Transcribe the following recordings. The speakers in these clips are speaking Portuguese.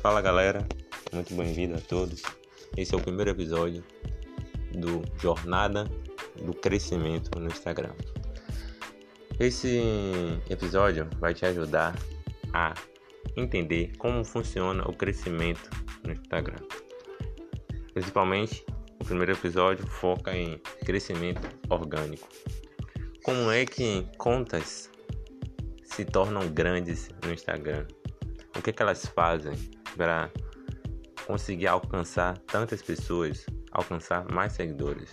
Fala galera, muito bem-vindo a todos. Esse é o primeiro episódio do Jornada do Crescimento no Instagram. Esse episódio vai te ajudar a entender como funciona o crescimento no Instagram. Principalmente, o primeiro episódio foca em crescimento orgânico. Como é que contas se tornam grandes no Instagram? O que, é que elas fazem para conseguir alcançar tantas pessoas, alcançar mais seguidores?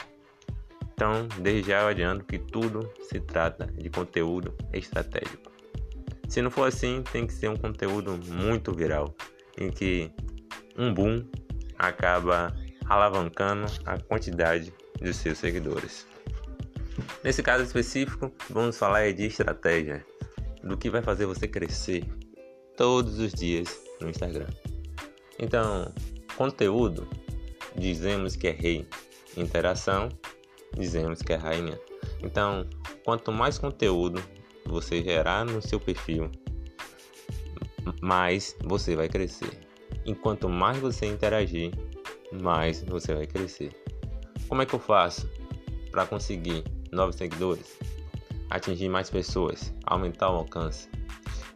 Então, desde já eu adianto que tudo se trata de conteúdo estratégico. Se não for assim, tem que ser um conteúdo muito viral, em que um boom acaba alavancando a quantidade de seus seguidores. Nesse caso específico, vamos falar de estratégia, do que vai fazer você crescer todos os dias no Instagram. Então, conteúdo, dizemos que é rei, interação, dizemos que é rainha. Então, quanto mais conteúdo você gerar no seu perfil, mais você vai crescer. Enquanto mais você interagir, mais você vai crescer. Como é que eu faço para conseguir novos seguidores, atingir mais pessoas, aumentar o alcance?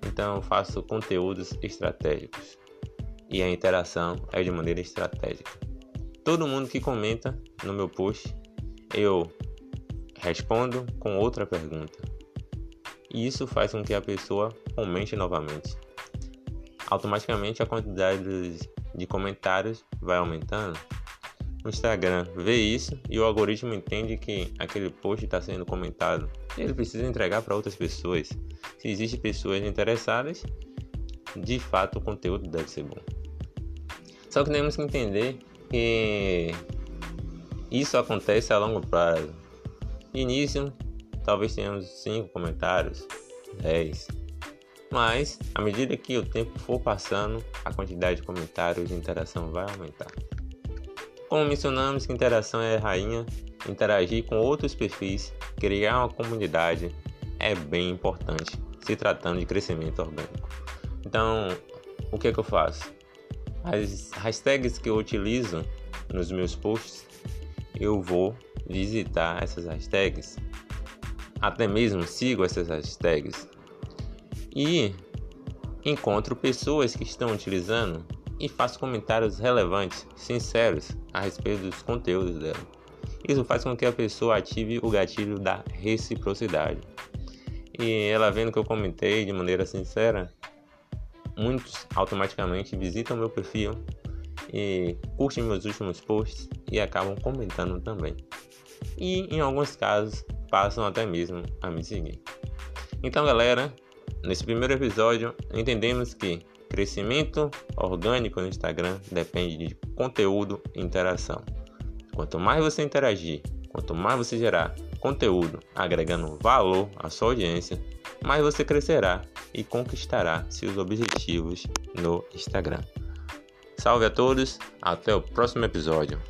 Então faço conteúdos estratégicos e a interação é de maneira estratégica. Todo mundo que comenta no meu post, eu respondo com outra pergunta. E isso faz com que a pessoa comente novamente. Automaticamente a quantidade de comentários vai aumentando. O Instagram vê isso e o algoritmo entende que aquele post está sendo comentado. Ele precisa entregar para outras pessoas. Se existem pessoas interessadas, de fato o conteúdo deve ser bom. Só que temos que entender que isso acontece a longo prazo. Início, talvez tenhamos 5 comentários, 10. Mas, à medida que o tempo for passando, a quantidade de comentários e interação vai aumentar. Como mencionamos que interação é rainha, interagir com outros perfis, criar uma comunidade é bem importante se tratando de crescimento orgânico. Então, o que, é que eu faço? As hashtags que eu utilizo nos meus posts, eu vou visitar essas hashtags, até mesmo sigo essas hashtags e encontro pessoas que estão utilizando e faço comentários relevantes, sinceros a respeito dos conteúdos dela. Isso faz com que a pessoa ative o gatilho da reciprocidade. E ela vendo que eu comentei de maneira sincera, muitos automaticamente visitam meu perfil e curtem meus últimos posts e acabam comentando também. E em alguns casos passam até mesmo a me seguir. Então, galera, nesse primeiro episódio entendemos que crescimento orgânico no Instagram depende de conteúdo e interação. Quanto mais você interagir, quanto mais você gerar conteúdo agregando valor à sua audiência, mais você crescerá e conquistará seus objetivos no Instagram. Salve a todos, até o próximo episódio.